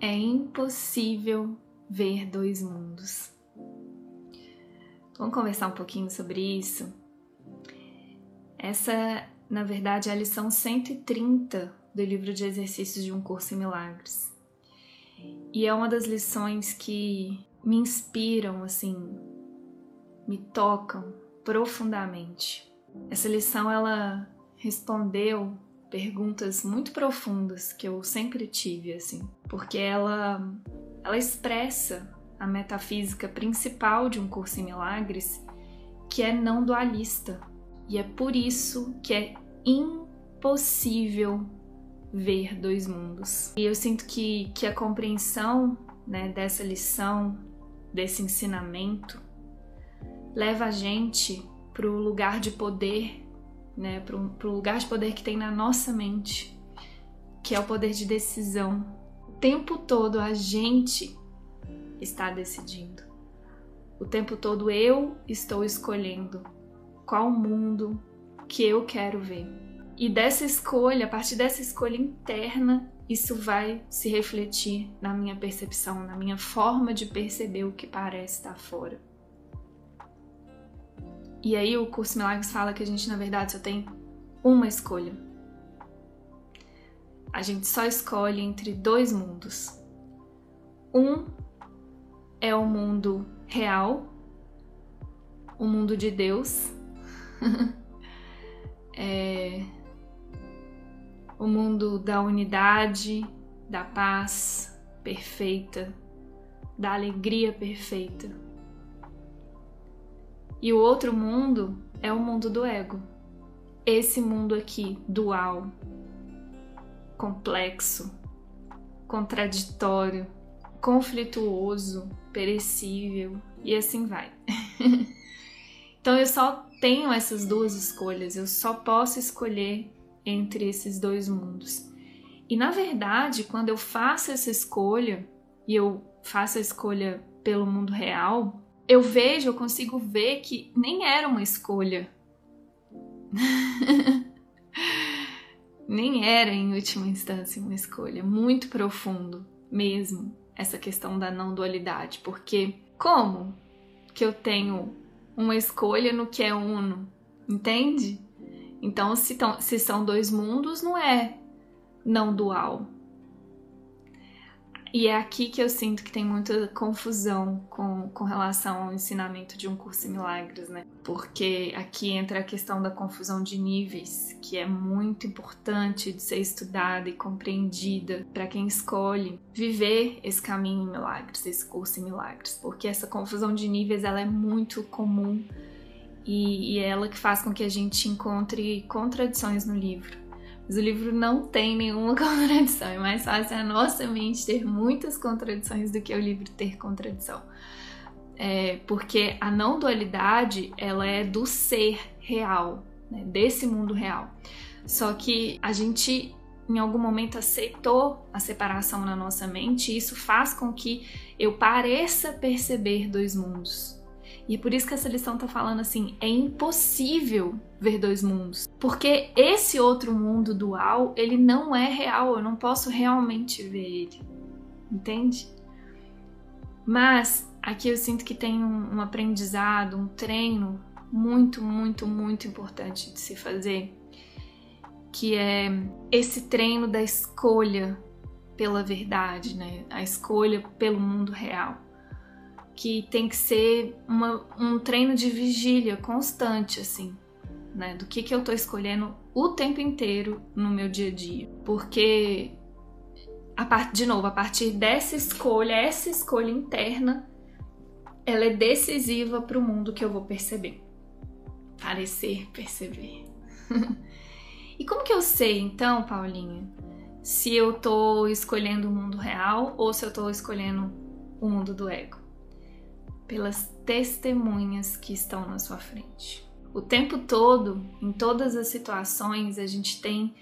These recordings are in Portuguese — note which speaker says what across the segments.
Speaker 1: é impossível ver dois mundos. Vamos conversar um pouquinho sobre isso? Essa, na verdade, é a lição 130 do livro de exercícios de um curso em milagres. E é uma das lições que me inspiram, assim, me tocam profundamente. Essa lição ela respondeu perguntas muito profundas que eu sempre tive assim, porque ela ela expressa a metafísica principal de um curso em milagres, que é não dualista. E é por isso que é impossível ver dois mundos. E eu sinto que, que a compreensão né, dessa lição, desse ensinamento, leva a gente para o lugar de poder, né, para o lugar de poder que tem na nossa mente, que é o poder de decisão. O tempo todo a gente está decidindo. O tempo todo eu estou escolhendo qual mundo que eu quero ver. E dessa escolha, a partir dessa escolha interna, isso vai se refletir na minha percepção, na minha forma de perceber o que parece estar fora. E aí o curso Milagres fala que a gente na verdade só tem uma escolha. A gente só escolhe entre dois mundos. Um é o mundo real, o mundo de Deus. é o mundo da unidade, da paz perfeita, da alegria perfeita. E o outro mundo é o mundo do ego. Esse mundo aqui, dual, complexo, contraditório, conflituoso, perecível e assim vai. então eu só tenho essas duas escolhas, eu só posso escolher entre esses dois mundos. E na verdade, quando eu faço essa escolha, e eu faço a escolha pelo mundo real, eu vejo, eu consigo ver que nem era uma escolha. nem era, em última instância, uma escolha. Muito profundo mesmo essa questão da não dualidade. Porque como que eu tenho uma escolha no que é uno? Entende? Então, se, tão, se são dois mundos, não é não dual. E é aqui que eu sinto que tem muita confusão com, com relação ao ensinamento de um curso em milagres, né? Porque aqui entra a questão da confusão de níveis, que é muito importante de ser estudada e compreendida para quem escolhe viver esse caminho em milagres, esse curso em milagres, porque essa confusão de níveis ela é muito comum e, e é ela que faz com que a gente encontre contradições no livro. Mas o livro não tem nenhuma contradição, é mais fácil a nossa mente ter muitas contradições do que o livro ter contradição. É, porque a não dualidade ela é do ser real, né, desse mundo real. Só que a gente em algum momento aceitou a separação na nossa mente e isso faz com que eu pareça perceber dois mundos. E é por isso que essa lição tá falando assim: é impossível ver dois mundos. Porque esse outro mundo dual, ele não é real, eu não posso realmente ver ele. Entende? Mas aqui eu sinto que tem um, um aprendizado, um treino muito, muito, muito importante de se fazer, que é esse treino da escolha pela verdade, né? A escolha pelo mundo real que tem que ser uma, um treino de vigília constante, assim, né? Do que, que eu tô escolhendo o tempo inteiro no meu dia a dia. Porque, a part, de novo, a partir dessa escolha, essa escolha interna, ela é decisiva para o mundo que eu vou perceber. Parecer, perceber. e como que eu sei, então, Paulinha, se eu tô escolhendo o mundo real ou se eu tô escolhendo o mundo do ego? Pelas testemunhas que estão na sua frente. O tempo todo, em todas as situações, a gente tem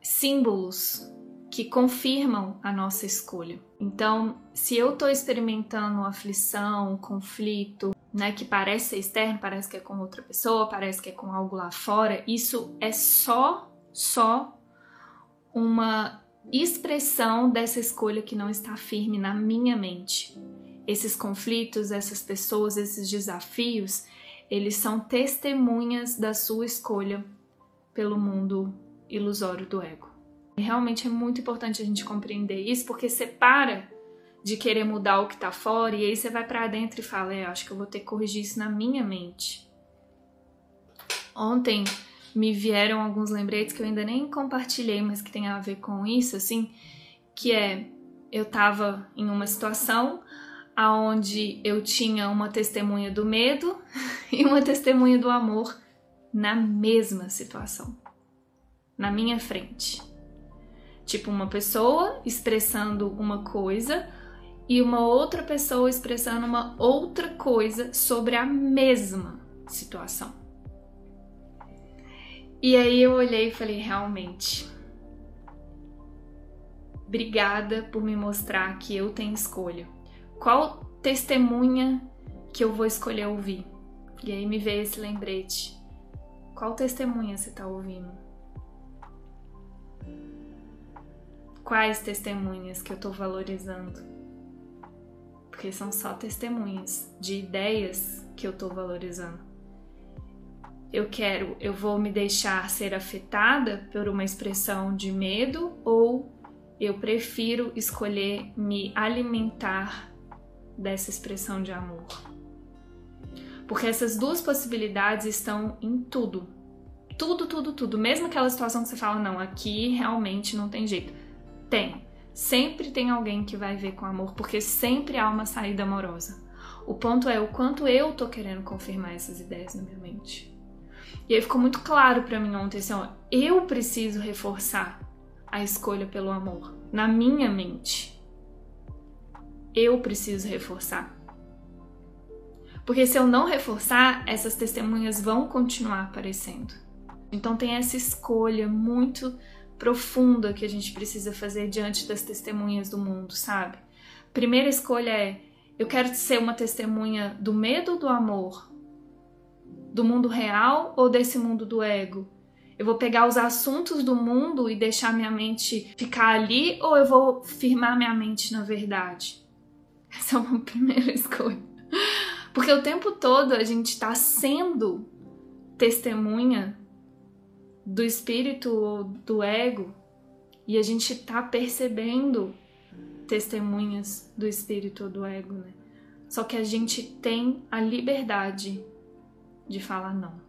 Speaker 1: símbolos que confirmam a nossa escolha. Então, se eu estou experimentando aflição, conflito, né, que parece ser externo, parece que é com outra pessoa, parece que é com algo lá fora, isso é só, só uma expressão dessa escolha que não está firme na minha mente. Esses conflitos, essas pessoas, esses desafios, eles são testemunhas da sua escolha pelo mundo ilusório do ego. E realmente é muito importante a gente compreender isso, porque separa de querer mudar o que tá fora e aí você vai para dentro e fala, é, acho que eu vou ter que corrigir isso na minha mente. Ontem me vieram alguns lembretes que eu ainda nem compartilhei, mas que tem a ver com isso, assim, que é eu tava em uma situação aonde eu tinha uma testemunha do medo e uma testemunha do amor na mesma situação, na minha frente. Tipo, uma pessoa expressando uma coisa e uma outra pessoa expressando uma outra coisa sobre a mesma situação. E aí eu olhei e falei, realmente, obrigada por me mostrar que eu tenho escolha. Qual testemunha que eu vou escolher ouvir? E aí me veio esse lembrete. Qual testemunha você está ouvindo? Quais testemunhas que eu estou valorizando? Porque são só testemunhas de ideias que eu estou valorizando eu quero, eu vou me deixar ser afetada por uma expressão de medo ou eu prefiro escolher me alimentar dessa expressão de amor. Porque essas duas possibilidades estão em tudo. Tudo, tudo, tudo. Mesmo aquela situação que você fala, não, aqui realmente não tem jeito. Tem. Sempre tem alguém que vai ver com amor, porque sempre há uma saída amorosa. O ponto é o quanto eu tô querendo confirmar essas ideias na minha mente. E aí ficou muito claro para mim ontem assim, ó, eu preciso reforçar a escolha pelo amor na minha mente. Eu preciso reforçar. Porque se eu não reforçar, essas testemunhas vão continuar aparecendo. Então tem essa escolha muito profunda que a gente precisa fazer diante das testemunhas do mundo, sabe? Primeira escolha é: eu quero ser uma testemunha do medo ou do amor? do mundo real ou desse mundo do ego? Eu vou pegar os assuntos do mundo e deixar minha mente ficar ali ou eu vou firmar minha mente na verdade? Essa é uma primeira escolha. Porque o tempo todo a gente está sendo testemunha do espírito ou do ego e a gente está percebendo testemunhas do espírito ou do ego, né? Só que a gente tem a liberdade de falar não.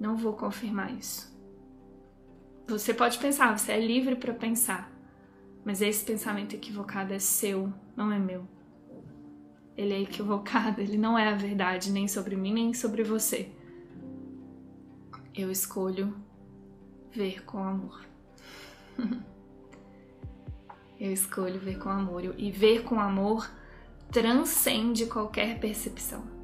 Speaker 1: Não vou confirmar isso. Você pode pensar, você é livre para pensar, mas esse pensamento equivocado é seu, não é meu. Ele é equivocado, ele não é a verdade nem sobre mim nem sobre você. Eu escolho ver com amor. Eu escolho ver com amor. E ver com amor transcende qualquer percepção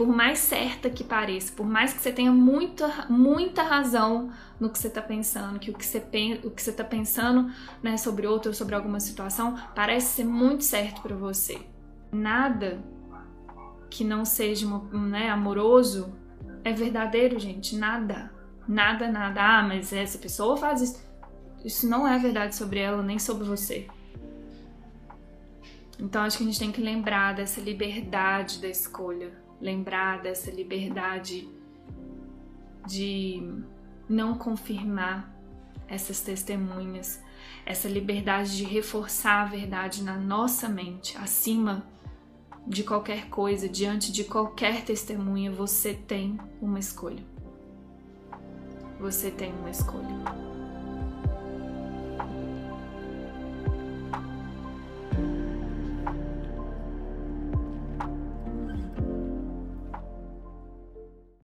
Speaker 1: por mais certa que pareça, por mais que você tenha muita, muita razão no que você está pensando, que o que você, o que você tá pensando né, sobre outro ou sobre alguma situação parece ser muito certo para você. Nada que não seja né, amoroso é verdadeiro, gente. Nada. Nada, nada. Ah, mas essa pessoa faz isso. Isso não é verdade sobre ela, nem sobre você. Então acho que a gente tem que lembrar dessa liberdade da escolha lembrar dessa liberdade de não confirmar essas testemunhas, essa liberdade de reforçar a verdade na nossa mente, acima de qualquer coisa, diante de qualquer testemunha, você tem uma escolha. Você tem uma escolha.